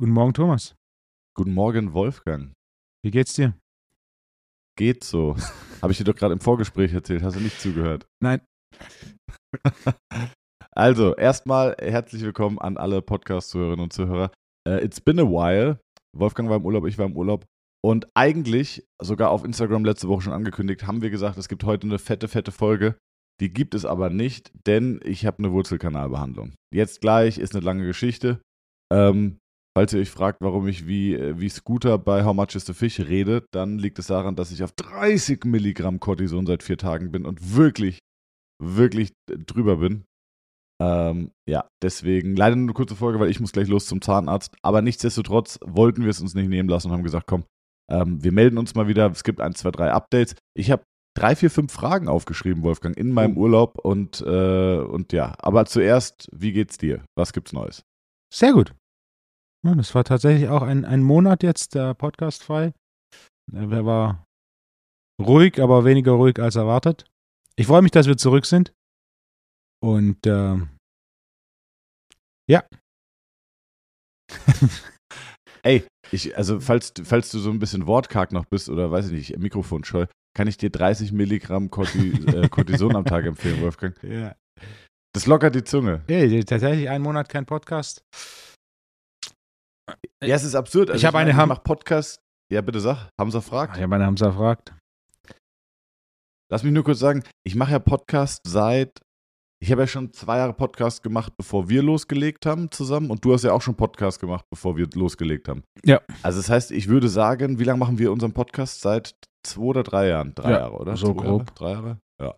Guten Morgen, Thomas. Guten Morgen, Wolfgang. Wie geht's dir? Geht so. Habe ich dir doch gerade im Vorgespräch erzählt. Hast du nicht zugehört? Nein. also, erstmal herzlich willkommen an alle Podcast-Zuhörerinnen und Zuhörer. Uh, it's been a while. Wolfgang war im Urlaub, ich war im Urlaub. Und eigentlich, sogar auf Instagram letzte Woche schon angekündigt, haben wir gesagt, es gibt heute eine fette, fette Folge. Die gibt es aber nicht, denn ich habe eine Wurzelkanalbehandlung. Jetzt gleich ist eine lange Geschichte. Ähm, falls ihr euch fragt, warum ich wie, wie Scooter bei How Much is the Fish rede, dann liegt es daran, dass ich auf 30 Milligramm Cortison seit vier Tagen bin und wirklich, wirklich drüber bin. Ähm, ja, deswegen leider nur eine kurze Folge, weil ich muss gleich los zum Zahnarzt. Aber nichtsdestotrotz wollten wir es uns nicht nehmen lassen und haben gesagt, komm, ähm, wir melden uns mal wieder. Es gibt ein, zwei, drei Updates. Ich habe drei, vier, fünf Fragen aufgeschrieben, Wolfgang, in meinem oh. Urlaub. Und, äh, und ja, aber zuerst, wie geht's dir? Was gibt's Neues? Sehr gut. Ja, das war tatsächlich auch ein, ein Monat jetzt der Podcast frei. Er war ruhig, aber weniger ruhig als erwartet. Ich freue mich, dass wir zurück sind. Und äh, ja. Ey, ich, also falls, falls du so ein bisschen wortkarg noch bist oder weiß ich nicht, Mikrofonscheu, kann ich dir 30 Milligramm Corti äh, Cortison am Tag empfehlen, Wolfgang. Ja. Das lockert die Zunge. Ja, tatsächlich einen Monat kein Podcast. Ja, es ist absurd. Also ich habe eine Ham Podcast. Ja, bitte sag. Hamza fragt. Ich habe eine Hamza fragt. Lass mich nur kurz sagen, ich mache ja Podcast seit ich habe ja schon zwei Jahre Podcast gemacht, bevor wir losgelegt haben zusammen. Und du hast ja auch schon Podcast gemacht, bevor wir losgelegt haben. Ja. Also das heißt, ich würde sagen, wie lange machen wir unseren Podcast? Seit zwei oder drei Jahren? Drei ja, Jahre, oder? So zwei grob. Jahre? Drei Jahre? Ja.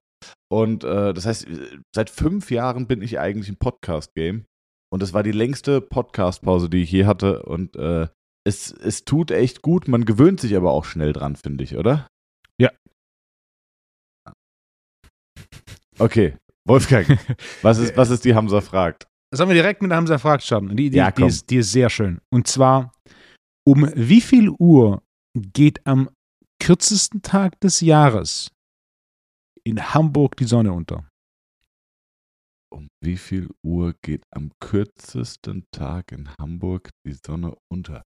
Und äh, das heißt, seit fünf Jahren bin ich eigentlich im Podcast-Game. Und das war die längste Podcast-Pause, die ich je hatte. Und äh, es, es tut echt gut. Man gewöhnt sich aber auch schnell dran, finde ich, oder? Ja. Okay, Wolfgang, was ist, was ist die Hamza fragt? Sollen wir direkt mit der Hamza fragt starten? Die, die, ja, die, ist, die ist sehr schön. Und zwar, um wie viel Uhr geht am kürzesten Tag des Jahres in Hamburg die Sonne unter? Um wie viel Uhr geht am kürzesten Tag in Hamburg die Sonne unter?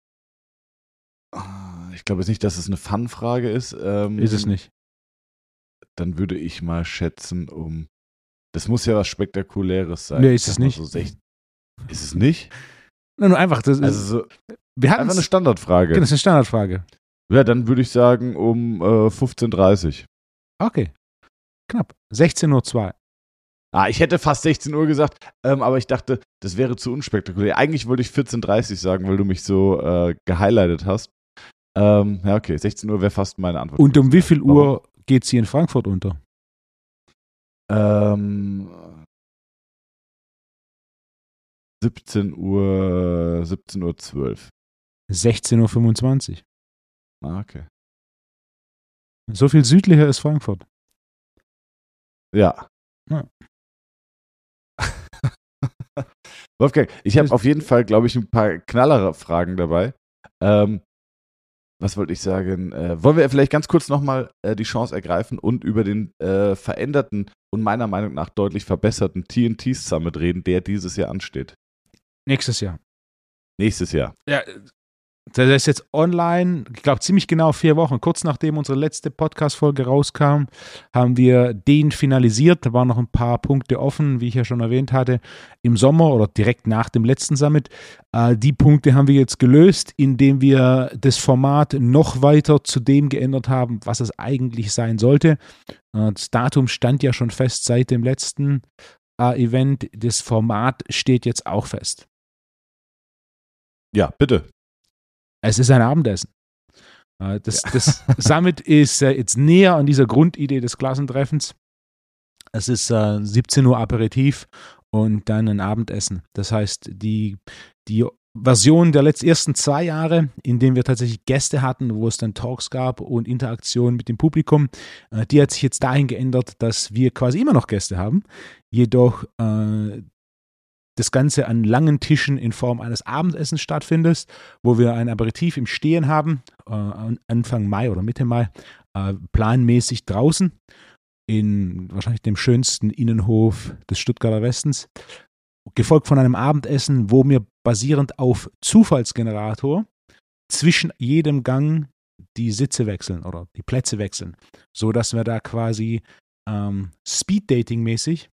Ah, ich glaube jetzt nicht, dass es eine Fun-Frage ist. Ähm, ist es nicht. Dann würde ich mal schätzen um das muss ja was Spektakuläres sein. Nee, ist es nicht. So ist es nicht? Na, nur einfach. Das also so, wir einfach eine Standardfrage. Genau, das ist eine Standardfrage. Ja, dann würde ich sagen um äh, 15.30 Uhr. Okay. Knapp. 16.02 Uhr. Ah, ich hätte fast 16 Uhr gesagt, ähm, aber ich dachte, das wäre zu unspektakulär. Eigentlich wollte ich 14.30 Uhr sagen, weil du mich so äh, gehighlightet hast. Ähm, ja, okay, 16 Uhr wäre fast meine Antwort. Und um wie viel Uhr geht sie in Frankfurt unter? Ähm, 17 Uhr, 17 Uhr 12. 16.25 Uhr. Ah, okay. So viel südlicher ist Frankfurt. Ja. ja. Wolfgang, ich habe auf jeden Fall, glaube ich, ein paar knallere Fragen dabei. Ähm, was wollte ich sagen? Äh, wollen wir vielleicht ganz kurz nochmal äh, die Chance ergreifen und über den äh, veränderten und meiner Meinung nach deutlich verbesserten TNT Summit reden, der dieses Jahr ansteht? Nächstes Jahr. Nächstes Jahr. Ja, der ist jetzt online, ich glaube ziemlich genau vier Wochen. Kurz nachdem unsere letzte Podcast-Folge rauskam, haben wir den finalisiert. Da waren noch ein paar Punkte offen, wie ich ja schon erwähnt hatte, im Sommer oder direkt nach dem letzten Summit. Äh, die Punkte haben wir jetzt gelöst, indem wir das Format noch weiter zu dem geändert haben, was es eigentlich sein sollte. Äh, das Datum stand ja schon fest seit dem letzten äh, Event. Das Format steht jetzt auch fest. Ja, bitte. Es ist ein Abendessen. Äh, das, das Summit ist äh, jetzt näher an dieser Grundidee des Klassentreffens. Es ist 17 Uhr Aperitif und dann ein Abendessen. Das heißt, die, die Version der letzten ersten zwei Jahre, in denen wir tatsächlich Gäste hatten, wo es dann Talks gab und Interaktion mit dem Publikum, äh, die hat sich jetzt dahin geändert, dass wir quasi immer noch Gäste haben, jedoch äh, das Ganze an langen Tischen in Form eines Abendessens stattfindet, wo wir ein Aperitif im Stehen haben, äh, Anfang Mai oder Mitte Mai, äh, planmäßig draußen. in wahrscheinlich dem schönsten Innenhof des Stuttgarter Westens, gefolgt von einem Abendessen, wo wir basierend auf Zufallsgenerator zwischen jedem Gang die Sitze wechseln oder die Plätze wechseln, so dass wir da quasi ähm, Speed-Dating-mäßig einen,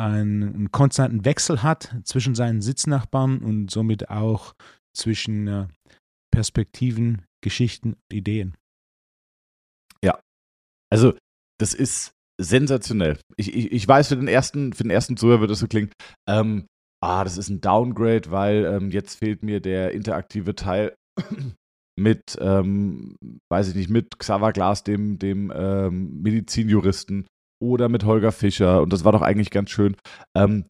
einen, konstanten Wechsel hat zwischen seinen Sitznachbarn und somit auch zwischen äh, Perspektiven, Geschichten, Ideen. Ja, also das ist sensationell. Ich, ich, ich weiß, für den ersten, für den ersten Zuhörer wird das so klingen, ähm, ah, das ist ein Downgrade, weil ähm, jetzt fehlt mir der interaktive Teil mit, ähm, weiß ich nicht, mit Xaver Glas, dem, dem ähm, Medizinjuristen oder mit Holger Fischer und das war doch eigentlich ganz schön. Ähm,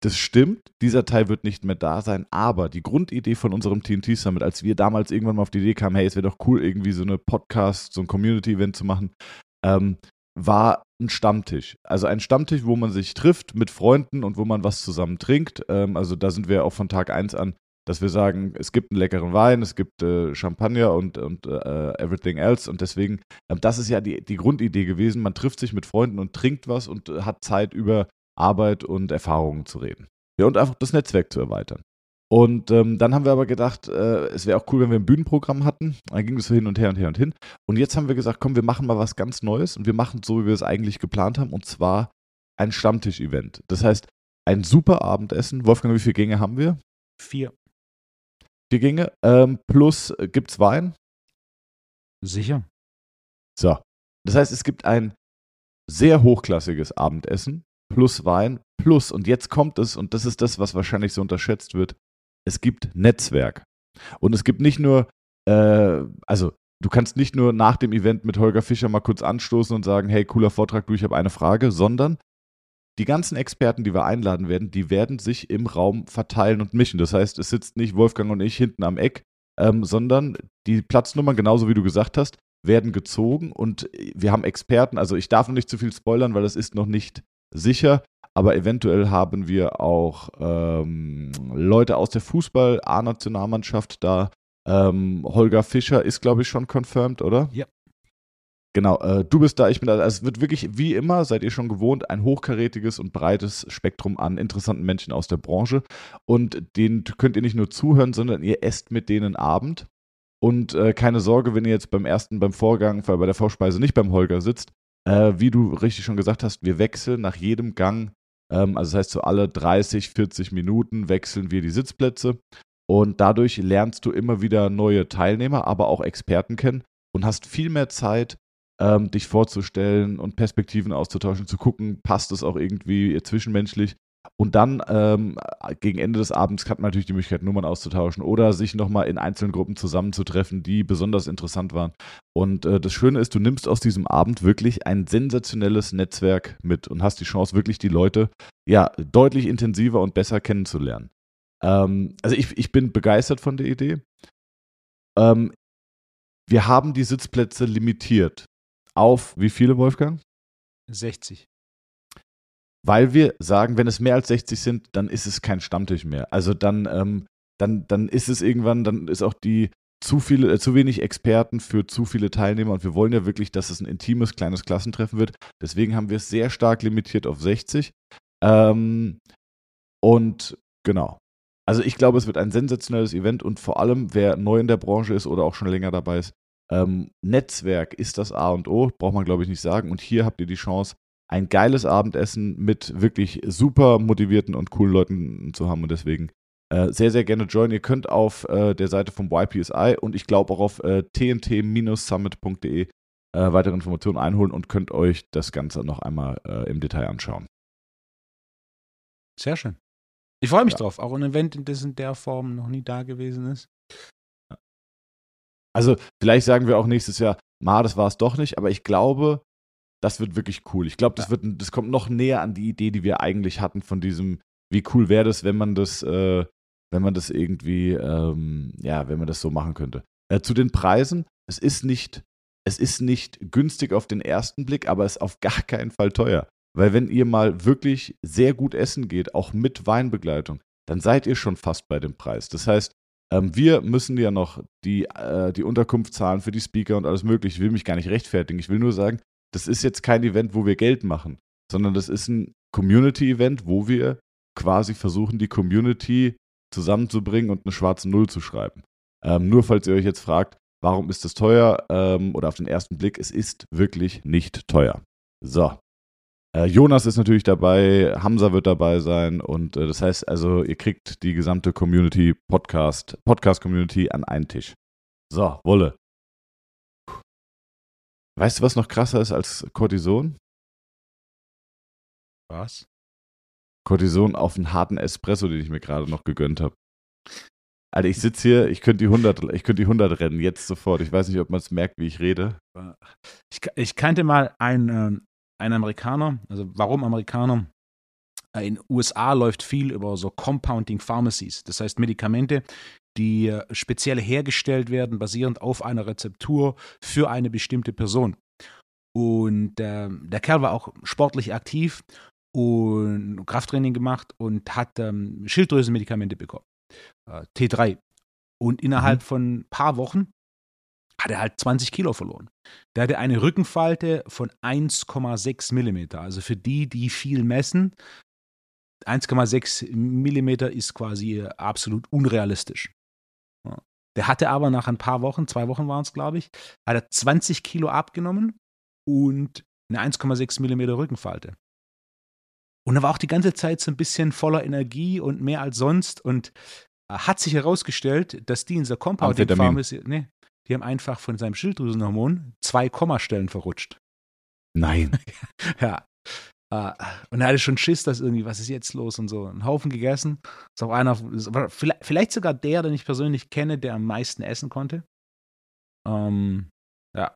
das stimmt, dieser Teil wird nicht mehr da sein, aber die Grundidee von unserem TNT Summit, als wir damals irgendwann mal auf die Idee kamen, hey, es wäre doch cool, irgendwie so eine Podcast, so ein Community-Event zu machen, ähm, war ein Stammtisch. Also ein Stammtisch, wo man sich trifft mit Freunden und wo man was zusammen trinkt. Ähm, also da sind wir auch von Tag 1 an, dass wir sagen, es gibt einen leckeren Wein, es gibt äh, Champagner und, und äh, everything else. Und deswegen, äh, das ist ja die, die Grundidee gewesen. Man trifft sich mit Freunden und trinkt was und äh, hat Zeit über Arbeit und Erfahrungen zu reden. Ja, und einfach das Netzwerk zu erweitern. Und ähm, dann haben wir aber gedacht, äh, es wäre auch cool, wenn wir ein Bühnenprogramm hatten. Dann ging es so hin und her und her und hin. Und jetzt haben wir gesagt, komm, wir machen mal was ganz Neues und wir machen es so, wie wir es eigentlich geplant haben, und zwar ein Stammtisch-Event. Das heißt, ein super Abendessen. Wolfgang, wie viele Gänge haben wir? Vier. Vier Gänge. Ähm, plus äh, gibt es Wein? Sicher. So. Das heißt, es gibt ein sehr hochklassiges Abendessen plus Wein plus, und jetzt kommt es, und das ist das, was wahrscheinlich so unterschätzt wird, es gibt Netzwerk. Und es gibt nicht nur, äh, also du kannst nicht nur nach dem Event mit Holger Fischer mal kurz anstoßen und sagen, hey, cooler Vortrag, du, ich habe eine Frage, sondern die ganzen Experten, die wir einladen werden, die werden sich im Raum verteilen und mischen. Das heißt, es sitzt nicht Wolfgang und ich hinten am Eck, ähm, sondern die Platznummern, genauso wie du gesagt hast, werden gezogen und wir haben Experten. Also ich darf noch nicht zu viel spoilern, weil das ist noch nicht sicher aber eventuell haben wir auch ähm, Leute aus der Fußball-A-Nationalmannschaft da. Ähm, Holger Fischer ist, glaube ich, schon confirmed, oder? Ja. Genau, äh, du bist da, ich bin da. Also es wird wirklich, wie immer, seid ihr schon gewohnt, ein hochkarätiges und breites Spektrum an interessanten Menschen aus der Branche. Und denen könnt ihr nicht nur zuhören, sondern ihr esst mit denen Abend. Und äh, keine Sorge, wenn ihr jetzt beim ersten, beim Vorgang, bei der Vorspeise nicht beim Holger sitzt. Äh, wie du richtig schon gesagt hast, wir wechseln nach jedem Gang ähm, also das heißt, so alle 30, 40 Minuten wechseln wir die Sitzplätze und dadurch lernst du immer wieder neue Teilnehmer, aber auch Experten kennen und hast viel mehr Zeit, ähm, dich vorzustellen und Perspektiven auszutauschen, zu gucken, passt es auch irgendwie zwischenmenschlich und dann ähm, gegen Ende des Abends hat man natürlich die Möglichkeit, Nummern auszutauschen oder sich nochmal in einzelnen Gruppen zusammenzutreffen, die besonders interessant waren. Und äh, das Schöne ist, du nimmst aus diesem Abend wirklich ein sensationelles Netzwerk mit und hast die Chance, wirklich die Leute ja deutlich intensiver und besser kennenzulernen. Ähm, also ich, ich bin begeistert von der Idee. Ähm, wir haben die Sitzplätze limitiert auf wie viele, Wolfgang? 60 weil wir sagen, wenn es mehr als 60 sind, dann ist es kein Stammtisch mehr. Also dann, ähm, dann, dann ist es irgendwann, dann ist auch die zu viele, äh, zu wenig Experten für zu viele Teilnehmer und wir wollen ja wirklich, dass es ein intimes, kleines Klassentreffen wird. Deswegen haben wir es sehr stark limitiert auf 60. Ähm, und genau. Also ich glaube, es wird ein sensationelles Event und vor allem, wer neu in der Branche ist oder auch schon länger dabei ist, ähm, Netzwerk ist das A und O, braucht man glaube ich nicht sagen. Und hier habt ihr die Chance, ein geiles Abendessen mit wirklich super motivierten und coolen Leuten zu haben und deswegen äh, sehr, sehr gerne joinen. Ihr könnt auf äh, der Seite vom YPSI und ich glaube auch auf äh, tnt-summit.de äh, weitere Informationen einholen und könnt euch das Ganze noch einmal äh, im Detail anschauen. Sehr schön. Ich freue mich ja. drauf. Auch ein Event, das in der Form noch nie da gewesen ist. Also, vielleicht sagen wir auch nächstes Jahr, ma, das war es doch nicht, aber ich glaube, das wird wirklich cool. Ich glaube, das, ja. das kommt noch näher an die Idee, die wir eigentlich hatten von diesem, wie cool wäre das, wenn man das, äh, wenn man das irgendwie, ähm, ja, wenn man das so machen könnte. Äh, zu den Preisen, es ist nicht, es ist nicht günstig auf den ersten Blick, aber es ist auf gar keinen Fall teuer. Weil wenn ihr mal wirklich sehr gut essen geht, auch mit Weinbegleitung, dann seid ihr schon fast bei dem Preis. Das heißt, ähm, wir müssen ja noch die, äh, die Unterkunft zahlen für die Speaker und alles mögliche. Ich will mich gar nicht rechtfertigen. Ich will nur sagen, das ist jetzt kein Event, wo wir Geld machen, sondern das ist ein Community-Event, wo wir quasi versuchen, die Community zusammenzubringen und eine schwarze Null zu schreiben. Ähm, nur falls ihr euch jetzt fragt, warum ist das teuer? Ähm, oder auf den ersten Blick, es ist wirklich nicht teuer. So. Äh, Jonas ist natürlich dabei, Hamza wird dabei sein und äh, das heißt also, ihr kriegt die gesamte Community, Podcast, Podcast-Community an einen Tisch. So, Wolle. Weißt du, was noch krasser ist als Cortison? Was? Cortison auf einen harten Espresso, den ich mir gerade noch gegönnt habe. Alter, ich sitze hier, ich könnte die 100, ich könnte die 100 rennen, jetzt sofort. Ich weiß nicht, ob man es merkt, wie ich rede. Ich, ich kannte mal einen, einen Amerikaner, also warum Amerikaner? Äh, in den USA läuft viel über so Compounding Pharmacies, das heißt Medikamente, die äh, speziell hergestellt werden, basierend auf einer Rezeptur für eine bestimmte Person. Und äh, der Kerl war auch sportlich aktiv und Krafttraining gemacht und hat ähm, Schilddrüsenmedikamente bekommen. Äh, T3. Und innerhalb mhm. von ein paar Wochen hat er halt 20 Kilo verloren. Der hatte eine Rückenfalte von 1,6 Millimeter. Also für die, die viel messen, 1,6 Millimeter ist quasi absolut unrealistisch. Der hatte aber nach ein paar Wochen, zwei Wochen waren es, glaube ich, hat er 20 Kilo abgenommen und eine 1,6 Millimeter Rückenfalte. Und er war auch die ganze Zeit so ein bisschen voller Energie und mehr als sonst. Und äh, hat sich herausgestellt, dass die in der Compounding Pharmacy, nee, die haben einfach von seinem Schilddrüsenhormon zwei Kommastellen verrutscht. Nein. ja. Uh, und er hatte schon Schiss, dass irgendwie, was ist jetzt los und so. Einen Haufen gegessen. Ist auch einer, vielleicht, sogar der, den ich persönlich kenne, der am meisten essen konnte. Ähm, ja.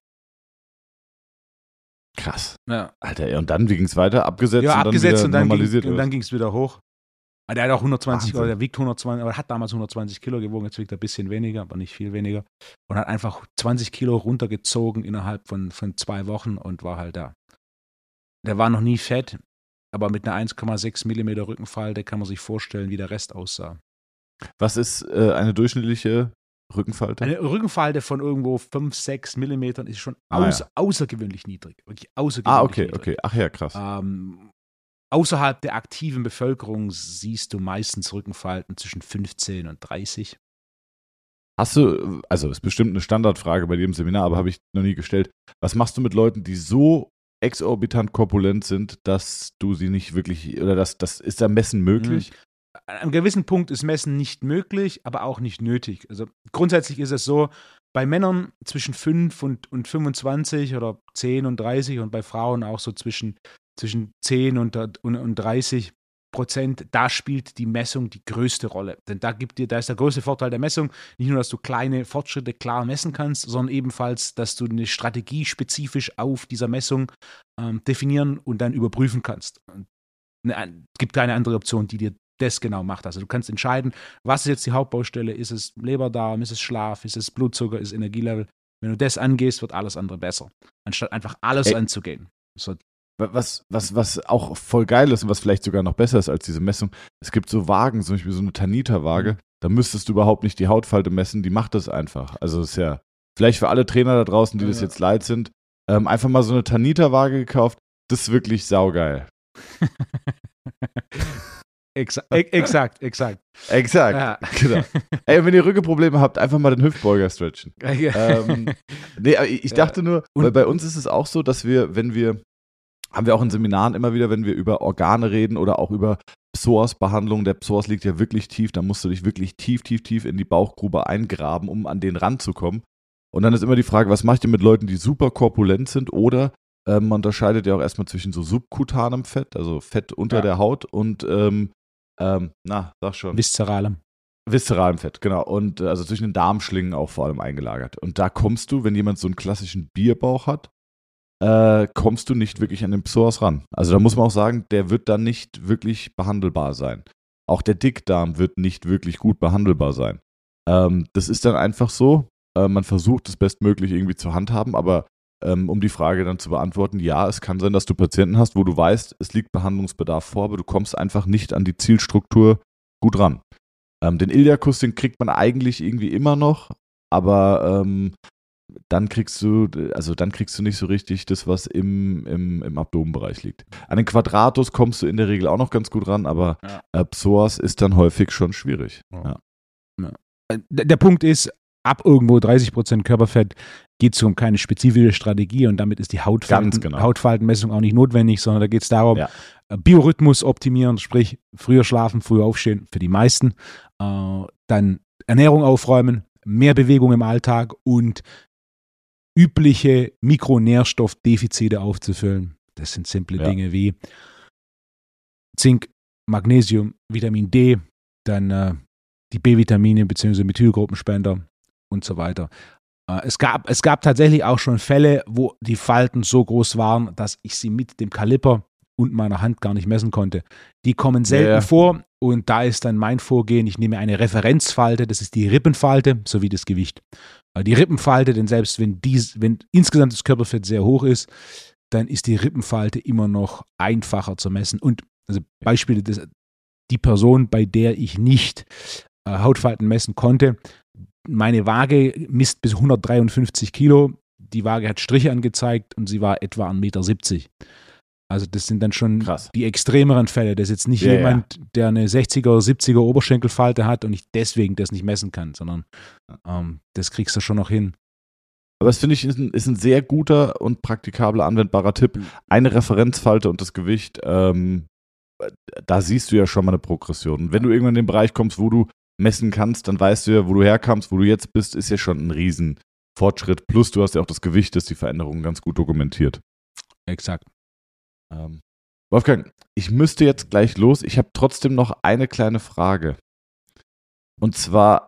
Krass. Ja. Alter, und dann, wie ging es weiter? Abgesetzt ja, und abgesetzt dann und dann normalisiert? Ging, und dann ging es wieder hoch. Ah, der hat auch 120, oder der wiegt 120, aber hat damals 120 Kilo gewogen, jetzt wiegt er ein bisschen weniger, aber nicht viel weniger. Und hat einfach 20 Kilo runtergezogen innerhalb von, von zwei Wochen und war halt da. Der war noch nie fett, aber mit einer 1,6 Millimeter Rückenfalte kann man sich vorstellen, wie der Rest aussah. Was ist äh, eine durchschnittliche Rückenfalte? Eine Rückenfalte von irgendwo 5, 6 Millimetern ist schon ah, außer, ja. außergewöhnlich niedrig. Wirklich außergewöhnlich ah, okay, niedrig. okay. Ach ja, krass. Ähm, außerhalb der aktiven Bevölkerung siehst du meistens Rückenfalten zwischen 15 und 30. Hast du, also ist bestimmt eine Standardfrage bei im Seminar, aber habe ich noch nie gestellt. Was machst du mit Leuten, die so exorbitant korpulent sind, dass du sie nicht wirklich, oder das, das ist da Messen möglich? Mhm. An einem gewissen Punkt ist Messen nicht möglich, aber auch nicht nötig. Also grundsätzlich ist es so, bei Männern zwischen 5 und, und 25 oder 10 und 30 und bei Frauen auch so zwischen zwischen 10 und, und, und 30 Prozent, da spielt die Messung die größte Rolle. Denn da gibt dir, da ist der größte Vorteil der Messung, nicht nur, dass du kleine Fortschritte klar messen kannst, sondern ebenfalls, dass du eine Strategie spezifisch auf dieser Messung ähm, definieren und dann überprüfen kannst. Es gibt keine andere Option, die dir das genau macht. Also du kannst entscheiden, was ist jetzt die Hauptbaustelle? Ist es Leberdarm, ist es Schlaf, ist es Blutzucker, ist es Energielevel? Wenn du das angehst, wird alles andere besser. Anstatt einfach alles Ey. anzugehen. So was, was, was auch voll geil ist und was vielleicht sogar noch besser ist als diese Messung, es gibt so Wagen, zum Beispiel so eine Tanita-Waage, mhm. da müsstest du überhaupt nicht die Hautfalte messen, die macht das einfach. Also ist ja, vielleicht für alle Trainer da draußen, die ja, das jetzt leid sind, ähm, einfach mal so eine Tanita-Waage gekauft, das ist wirklich saugeil. Exa e-, exakt, exakt. Exakt, ja. genau. Ey, wenn ihr Rückenprobleme habt, einfach mal den Hüftbeuger stretchen. ähm, nee, ich dachte nur, weil bei uns ist es auch so, dass wir, wenn wir haben wir auch in Seminaren immer wieder, wenn wir über Organe reden oder auch über Psoas-Behandlung. Der Psoas liegt ja wirklich tief, da musst du dich wirklich tief, tief, tief in die Bauchgrube eingraben, um an den ranzukommen. Und dann ist immer die Frage, was macht ihr mit Leuten, die super korpulent sind oder ähm, man unterscheidet ja auch erstmal zwischen so subkutanem Fett, also Fett unter ja. der Haut und ähm, ähm, na, sag schon. Viszeralem. Viszeralem Fett, genau. Und äh, also zwischen den Darmschlingen auch vor allem eingelagert. Und da kommst du, wenn jemand so einen klassischen Bierbauch hat, äh, kommst du nicht wirklich an den Psoas ran. Also da muss man auch sagen, der wird dann nicht wirklich behandelbar sein. Auch der Dickdarm wird nicht wirklich gut behandelbar sein. Ähm, das ist dann einfach so. Äh, man versucht es bestmöglich irgendwie zu handhaben, aber ähm, um die Frage dann zu beantworten, ja, es kann sein, dass du Patienten hast, wo du weißt, es liegt Behandlungsbedarf vor, aber du kommst einfach nicht an die Zielstruktur gut ran. Ähm, den Iliakus, den kriegt man eigentlich irgendwie immer noch, aber ähm, dann kriegst du, also dann kriegst du nicht so richtig das, was im, im, im Abdomenbereich liegt. An den Quadratus kommst du in der Regel auch noch ganz gut ran, aber Ja. äh, Psoas ist dann häufig schon schwierig. Ja. Äh, Der der Punkt ist, ab irgendwo 30% Körperfett geht es um keine spezifische Strategie und damit ist die Hautfalten, genau. Hautfaltenmessung auch nicht notwendig, sondern da geht es darum, Ja. äh, Biorhythmus optimieren, sprich früher schlafen, früher aufstehen für die meisten, äh, dann Ernährung aufräumen, mehr Bewegung im Alltag und übliche Mikronährstoffdefizite aufzufüllen. Das sind simple Ja. Dinge wie Zink, Magnesium, Vitamin D, dann äh, die B-Vitamine bzw. Methylgruppenspender und so weiter. Äh, es, gab, es gab tatsächlich auch schon Fälle, wo die Falten so groß waren, dass ich sie mit dem Kaliper und meiner Hand gar nicht messen konnte. Die kommen selten Ja. vor und da ist dann mein Vorgehen, ich nehme eine Referenzfalte, das ist die Rippenfalte sowie das Gewicht. Äh, Die Rippenfalte, denn selbst wenn, dies, wenn insgesamt das Körperfett sehr hoch ist, dann ist die Rippenfalte immer noch einfacher zu messen. Und also Beispiele, das, die Person, bei der ich nicht äh, Hautfalten messen konnte, meine Waage misst bis 153 Kilo. Die Waage hat Striche angezeigt und sie war etwa 1,70 Meter. Also das sind dann schon Krass. die extremeren Fälle. Das ist jetzt nicht Ja, ja. jemand, der eine 60er oder 70er Oberschenkelfalte hat und ich deswegen das nicht messen kann, sondern ähm, das kriegst du schon noch hin. Aber das finde ich ist ein, ist ein sehr guter und praktikabler, anwendbarer Tipp. Eine Referenzfalte und das Gewicht, ähm, da siehst du ja schon mal eine Progression. Und wenn du irgendwann in den Bereich kommst, wo du messen kannst, dann weißt du ja, wo du herkamst, wo du jetzt bist, ist ja schon ein riesen Fortschritt. Plus du hast ja auch das Gewicht, das die Veränderungen ganz gut dokumentiert. Exakt. Ähm, Wolfgang, ich müsste jetzt gleich los. Ich habe trotzdem noch eine kleine Frage. Und zwar,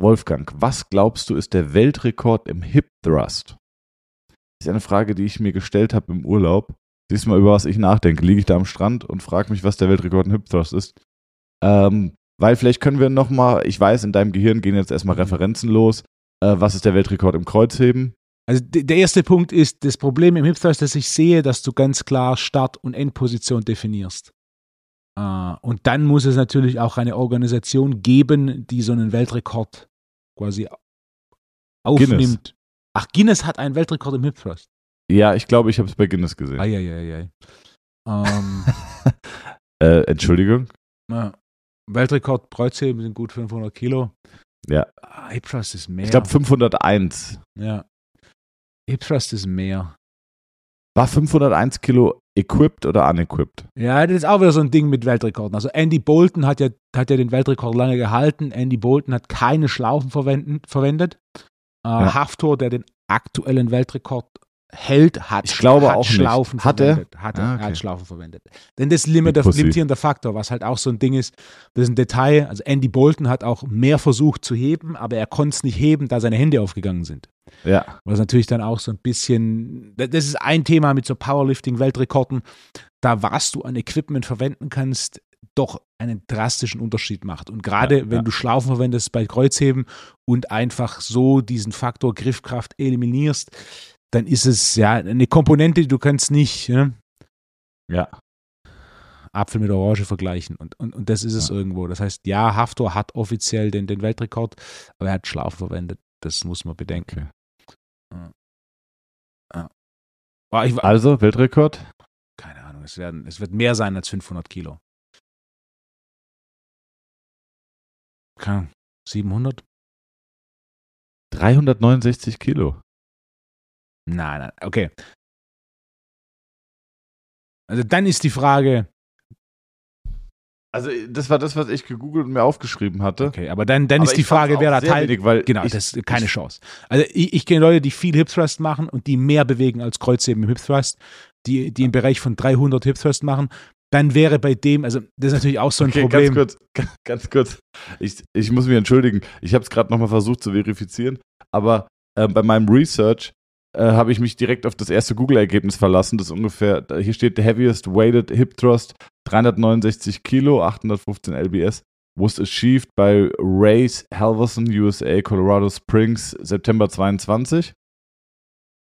Wolfgang, was glaubst du ist der Weltrekord im Hip Thrust? Das ist eine Frage, die ich mir gestellt habe im Urlaub. Siehst du mal, über was ich nachdenke. Liege ich da am Strand und frage mich, was der Weltrekord im Hip Thrust ist. Ähm, weil vielleicht können wir nochmal, ich weiß, in deinem Gehirn gehen jetzt erstmal Referenzen los. Äh, was ist der Weltrekord im Kreuzheben? Also der erste Punkt ist, das Problem im Hip Thrust, dass ich sehe, dass du ganz klar Start- und Endposition definierst. Äh, und dann muss es natürlich auch eine Organisation geben, die so einen Weltrekord quasi aufnimmt. Ach, Guinness hat einen Weltrekord im Hip Thrust. Ja, ich glaube, ich habe es bei Guinness gesehen. Eieiei. Ähm, Äh, Entschuldigung. na, Weltrekord Kreuzheben sind gut 500 Kilo. Ja. Ah, Hip Thrust ist mehr. Ich glaube 501. ja. Hip Thrust ist mehr. War 501 Kilo equipped oder unequipped? Ja, das ist auch wieder so ein Ding mit Weltrekorden. Also Andy Bolton hat ja, hat ja den Weltrekord lange gehalten. Andy Bolton hat keine Schlaufen verwendet. Äh, Ja. Haftor, der den aktuellen Weltrekord hält, hat, Ich glaube hat auch nicht. Schlaufen er? verwendet. Hat er, Ah, okay. hat Schlaufen verwendet. Denn das Limit, Pussy. limitierender Faktor, was halt auch so ein Ding ist, das ist ein Detail. Also Andy Bolton hat auch mehr versucht zu heben, aber er konnte es nicht heben, da seine Hände aufgegangen sind. Ja. Was natürlich dann auch so ein bisschen, das ist ein Thema mit so Powerlifting-Weltrekorden, da was du an Equipment verwenden kannst, doch einen drastischen Unterschied macht. Und gerade Ja, wenn ja. du Schlaufen verwendest bei Kreuzheben und einfach so diesen Faktor Griffkraft eliminierst, dann ist es ja eine Komponente, die du kannst nicht ne, Ja. Apfel mit Orange vergleichen. Und, und, und das ist es Ja. irgendwo. Das heißt, ja, Haftor hat offiziell den, den Weltrekord, aber er hat Schlaufen verwendet. Das muss man bedenken. Okay. Aber ich, Also, Weltrekord? keine Ahnung, es, werden, es wird mehr sein als 500 Kilo. Keine Ahnung, 700? 369 Kilo. Nein, nein, okay. Also dann ist die Frage, Also, das war das, was ich gegoogelt und mir aufgeschrieben hatte. okay, aber dann, dann Aber ist die Frage, wer da teilt. wenig, weil Genau, ich, das ist keine ich, Chance. Also ich, ich kenne Leute, die viel Hip Thrust machen und die mehr bewegen als Kreuzheben im Hip Thrust, die, die im Bereich von 300 Hip Thrust machen. Dann wäre bei dem, also das ist natürlich auch so ein Okay, Problem. ganz kurz, ga- ganz kurz. Ich, ich muss mich entschuldigen. Ich habe es gerade nochmal versucht zu verifizieren, aber äh, bei meinem Research äh, habe ich mich direkt auf das erste Google-Ergebnis verlassen. Das ungefähr, hier steht Heaviest Weighted Hip Thrust, 369 Kilo, 815 lbs. Was achieved by Race Halverson, USA, Colorado Springs, September 22.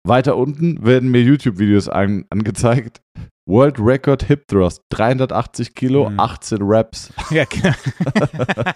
Weiter unten werden mir YouTube-Videos an, angezeigt, World Record Hip Thrust, 380 Kilo, Mhm. 18 Reps. Ja, genau.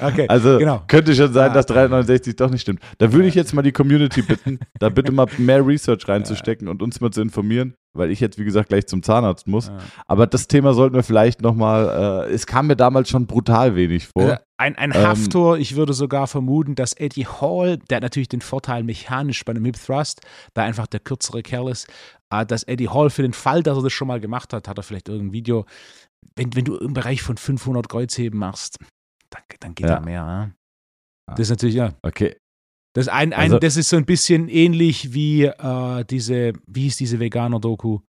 okay, Also genau. könnte schon sein, Ah. dass 369 doch nicht stimmt. Da würde ich jetzt mal die Community bitten, da bitte mal mehr Research reinzustecken und uns mal zu informieren, weil ich jetzt, wie gesagt, gleich zum Zahnarzt muss. Aber das Thema sollten wir vielleicht nochmal, äh, es kam mir damals schon brutal wenig vor. Also ein, ein Ähm, Haftor, ich würde sogar vermuten, dass Eddie Hall, der hat natürlich den Vorteil mechanisch bei einem Hip Thrust, da einfach der kürzere Kerl ist, äh, dass Eddie Hall für den Fall, dass er das schon mal gemacht hat, hat er vielleicht irgendein Video, wenn, wenn du im Bereich von 500 Kreuzheben machst, dann, dann geht Ja. da mehr. Ja? Das ist natürlich, ja, Okay, das, ist ein, ein, Also- das ist so ein bisschen ähnlich wie äh, diese, wie hieß diese Veganer-Doku?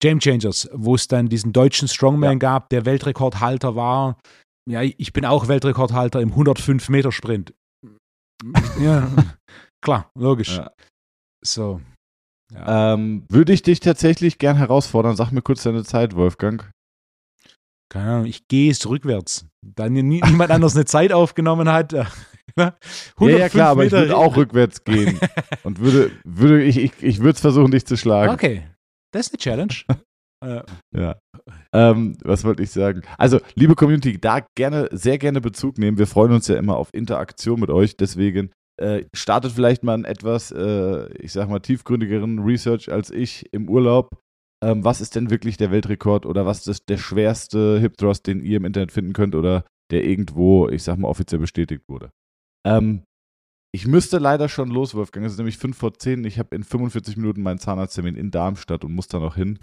Game Changers, wo es dann diesen deutschen Strongman Ja. gab, der Weltrekordhalter war. Ja, ich bin auch Weltrekordhalter im 105-Meter-Sprint. ja, klar, logisch. Ja. So. Ja. ähm, würde ich dich tatsächlich gern herausfordern. Sag mir kurz deine Zeit, Wolfgang. Keine Ahnung, ich gehe es rückwärts. Da nie, niemand anders eine Zeit aufgenommen hat. Ja, ja, klar, aber ich würde auch rückwärts gehen. Und würde, würde ich, ich, ich würde es versuchen, dich zu schlagen. Okay, das ist eine Challenge. äh, Ja. Ähm, was wollte ich sagen? Also, liebe Community, da gerne, sehr gerne Bezug nehmen. Wir freuen uns ja immer auf Interaktion mit euch. Deswegen äh, startet vielleicht mal einen etwas, äh, ich sag mal, tiefgründigeren Research als ich im Urlaub. Ähm, was ist denn wirklich der Weltrekord oder was ist der schwerste Hip Thrust, den ihr im Internet finden könnt oder der irgendwo, ich sag mal, offiziell bestätigt wurde? Ähm, ich müsste leider schon los, Wolfgang. Es ist nämlich 5 vor 10. Ich habe in 45 Minuten meinen Zahnarzttermin in Darmstadt und muss da noch hin.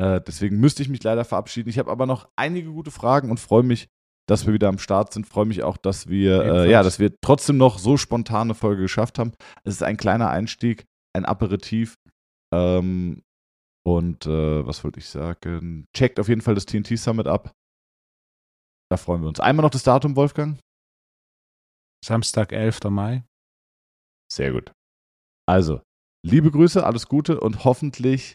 Äh, deswegen müsste ich mich leider verabschieden. Ich habe aber noch einige gute Fragen und freue mich, dass wir wieder am Start sind. Freue mich auch, dass wir, äh, ja, dass wir trotzdem noch so spontane Folge geschafft haben. Es ist ein kleiner Einstieg, ein Aperitif. Ähm, und äh, was wollte ich sagen? Checkt auf jeden Fall das TNT Summit ab. Da freuen wir uns. Einmal noch das Datum, Wolfgang. Samstag, 11. Mai. Sehr gut. Also, liebe Grüße, alles Gute und hoffentlich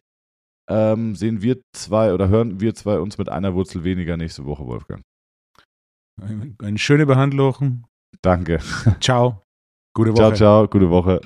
ähm, sehen wir zwei oder hören wir zwei uns mit einer Wurzel weniger nächste Woche, Wolfgang. Eine schöne Behandlung. Danke. Ciao. Gute Woche. Ciao, ciao. Gute Woche.